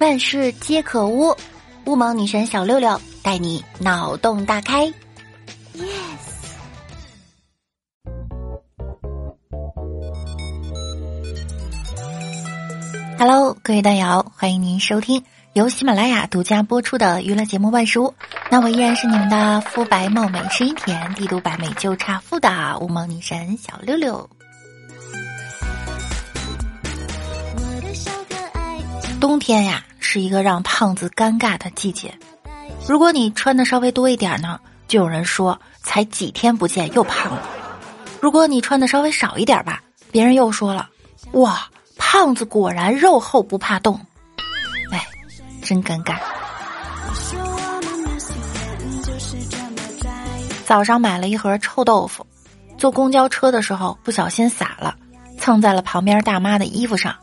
万事皆可污，乌蒙女神小六六带你脑洞大开。Yes，Hello，各位大瑶，欢迎您收听由喜马拉雅独家播出的娱乐节目《万事屋》。那我依然是你们的肤白貌美、声音甜、帝都百美就差富的乌蒙女神小六六。冬天呀。是一个让胖子尴尬的季节。如果你穿的稍微多一点呢，就有人说才几天不见又胖了；如果你穿的稍微少一点吧，别人又说了哇，胖子果然肉厚不怕冻。哎，真尴尬。早上买了一盒臭豆腐，坐公交车的时候不小心洒了，蹭在了旁边大妈的衣服上，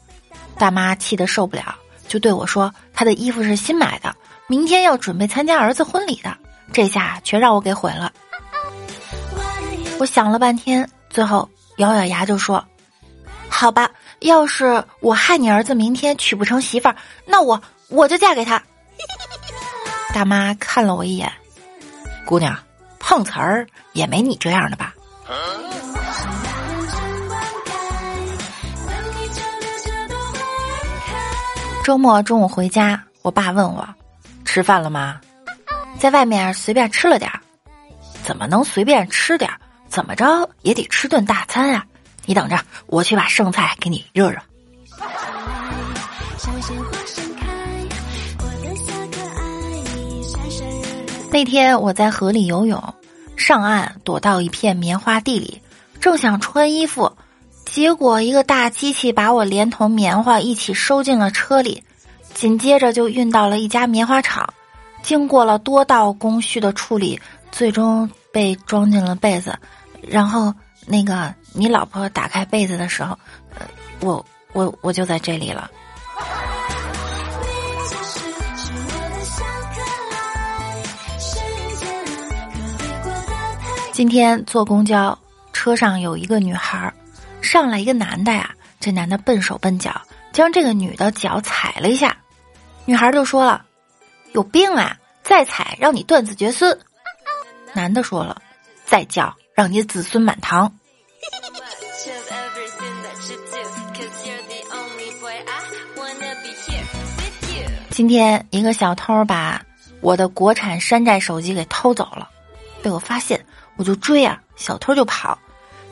大妈气得受不了。就对我说：“他的衣服是新买的，明天要准备参加儿子婚礼的，这下全让我给毁了。”我想了半天，最后咬咬牙就说：“好吧，要是我害你儿子明天娶不成媳妇儿，那我我就嫁给他。”大妈看了我一眼，姑娘，碰瓷儿也没你这样的吧？周末中午回家，我爸问我：“吃饭了吗？”在外面随便吃了点儿，怎么能随便吃点儿？怎么着也得吃顿大餐啊！你等着，我去把剩菜给你热热。那天我在河里游泳，上岸躲到一片棉花地里，正想穿衣服。结果，一个大机器把我连同棉花一起收进了车里，紧接着就运到了一家棉花厂。经过了多道工序的处理，最终被装进了被子。然后，那个你老婆打开被子的时候，呃我我我就在这里了。今天坐公交车上有一个女孩儿。上来一个男的呀，这男的笨手笨脚，将这个女的脚踩了一下，女孩就说了：“有病啊！再踩让你断子绝孙。”男的说了：“再叫让你子孙满堂。” 今天一个小偷把我的国产山寨手机给偷走了，被我发现，我就追啊，小偷就跑。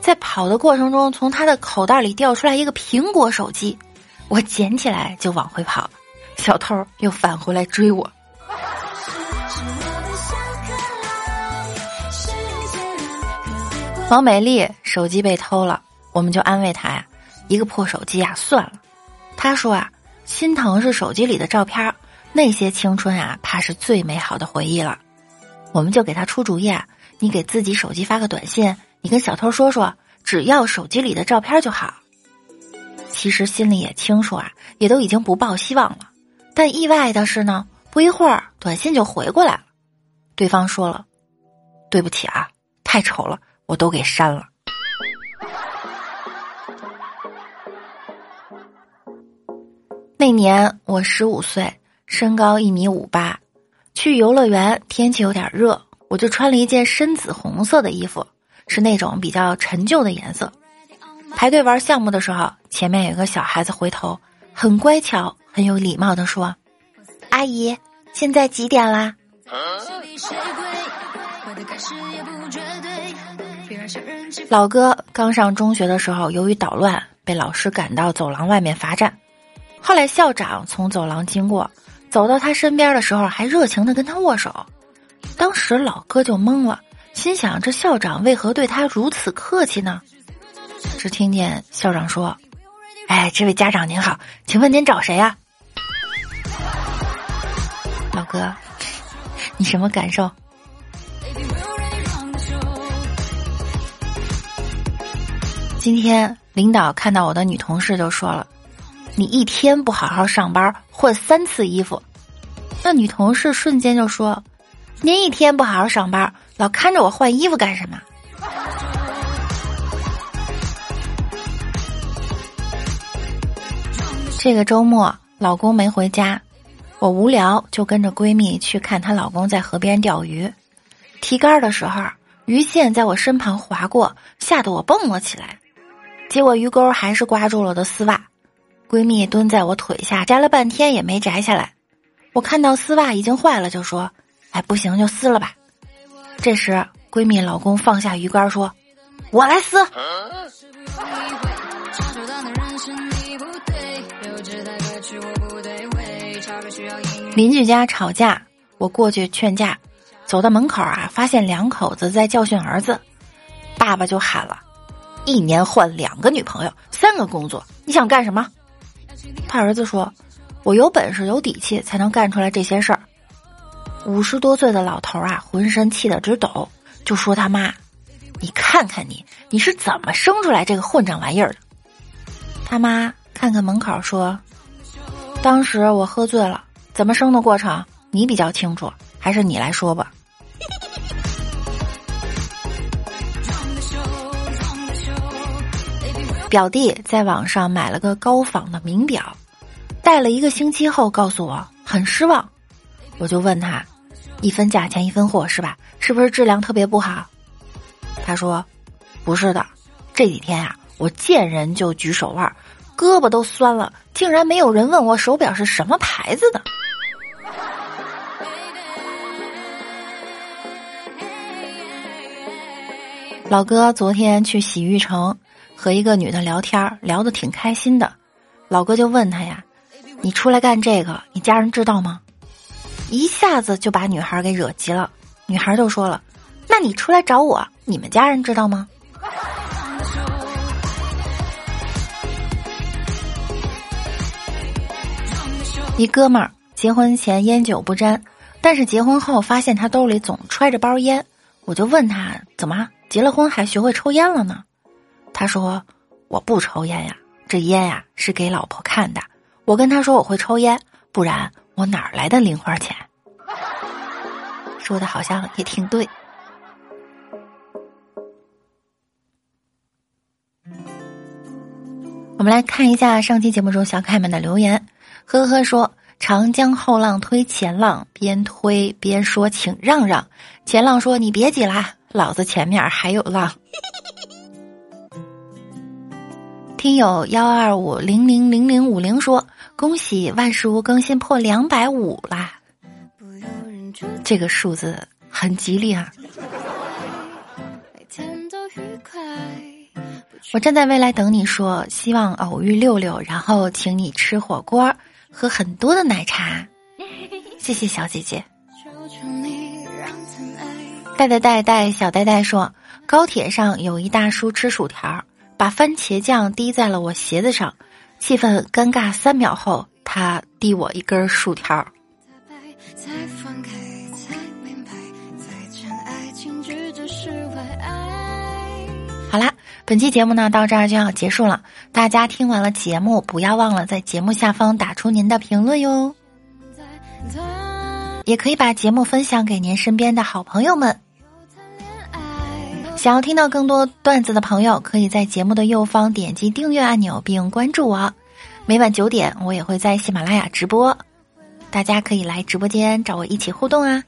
在跑的过程中，从他的口袋里掉出来一个苹果手机，我捡起来就往回跑，小偷又返回来追我。王美丽手机被偷了，我们就安慰她呀，一个破手机啊，算了。她说啊，心疼是手机里的照片，那些青春啊，怕是最美好的回忆了。我们就给她出主意啊，你给自己手机发个短信。你跟小偷说说，只要手机里的照片就好。其实心里也清楚啊，也都已经不抱希望了。但意外的是呢，不一会儿短信就回过来了。对方说了：“对不起啊，太丑了，我都给删了。”那年我十五岁，身高一米五八，去游乐园，天气有点热，我就穿了一件深紫红色的衣服。是那种比较陈旧的颜色。排队玩项目的时候，前面有个小孩子回头，很乖巧、很有礼貌的说：“阿姨，现在几点啦？”老哥刚上中学的时候，由于捣乱被老师赶到走廊外面罚站。后来校长从走廊经过，走到他身边的时候，还热情的跟他握手。当时老哥就懵了。心想：这校长为何对他如此客气呢？只听见校长说：“哎，这位家长您好，请问您找谁呀？”老哥，你什么感受？今天领导看到我的女同事就说了：“你一天不好好上班，换三次衣服。”那女同事瞬间就说：“您一天不好好上班。”老看着我换衣服干什么？这个周末老公没回家，我无聊就跟着闺蜜去看她老公在河边钓鱼，提竿的时候，鱼线在我身旁划过，吓得我蹦了起来。结果鱼钩还是刮住了我的丝袜，闺蜜蹲在我腿下摘了半天也没摘下来。我看到丝袜已经坏了，就说：“哎，不行就撕了吧。”这时，闺蜜老公放下鱼竿说：“我来撕。”邻居家吵架，我过去劝架，走到门口啊，发现两口子在教训儿子，爸爸就喊了。一年换两个女朋友，三个工作，你想干什么？他儿子说：“我有本事、有底气，才能干出来这些事儿。”五十多岁的老头啊，浑身气得直抖，就说他妈：“你看看你，你是怎么生出来这个混账玩意儿的？”他妈看看门口说：“当时我喝醉了，怎么生的过程你比较清楚，还是你来说吧。”表弟在网上买了个高仿的名表，戴了一个星期后告诉我很失望，我就问他，一分价钱一分货是吧？是不是质量特别不好？他说，不是的，这几天呀，我见人就举手腕，胳膊都酸了，竟然没有人问我手表是什么牌子的。老哥昨天去洗浴城。和一个女的聊天，聊得挺开心的，老哥就问他呀：“你出来干这个，你家人知道吗？”一下子就把女孩给惹急了，女孩就说了：“那你出来找我，你们家人知道吗？”一哥们儿结婚前烟酒不沾，但是结婚后发现他兜里总揣着包烟，我就问他：“怎么结了婚还学会抽烟了呢？”他说：“我不抽烟呀，这烟呀是给老婆看的。我跟他说我会抽烟，不然我哪来的零花钱？”说的好像也挺对。我们来看一下上期节目中小可爱们的留言。呵呵说：“长江后浪推前浪，边推边说，请让让。”前浪说：“你别挤啦，老子前面还有浪。”听友幺二五零零零零五零说：“恭喜万事屋更新破两百五啦！这个数字很吉利啊！”我站在未来等你说，希望偶遇六六，然后请你吃火锅，喝很多的奶茶。谢谢小姐姐。带带带带小呆呆说，高铁上有一大叔吃薯条。把番茄酱滴在了我鞋子上，气氛尴尬三秒后，他递我一根薯条。本期节目呢到这儿就要结束了。大家听完了节目，不要忘了在节目下方打出您的评论哟，也可以把节目分享给您身边的好朋友们。想要听到更多段子的朋友，可以在节目的右方点击订阅按钮并关注我。每晚九点，我也会在喜马拉雅直播，大家可以来直播间找我一起互动啊。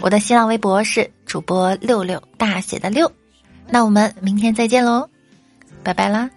我的新浪微博是主播六六大写的六，那我们明天再见喽，拜拜啦。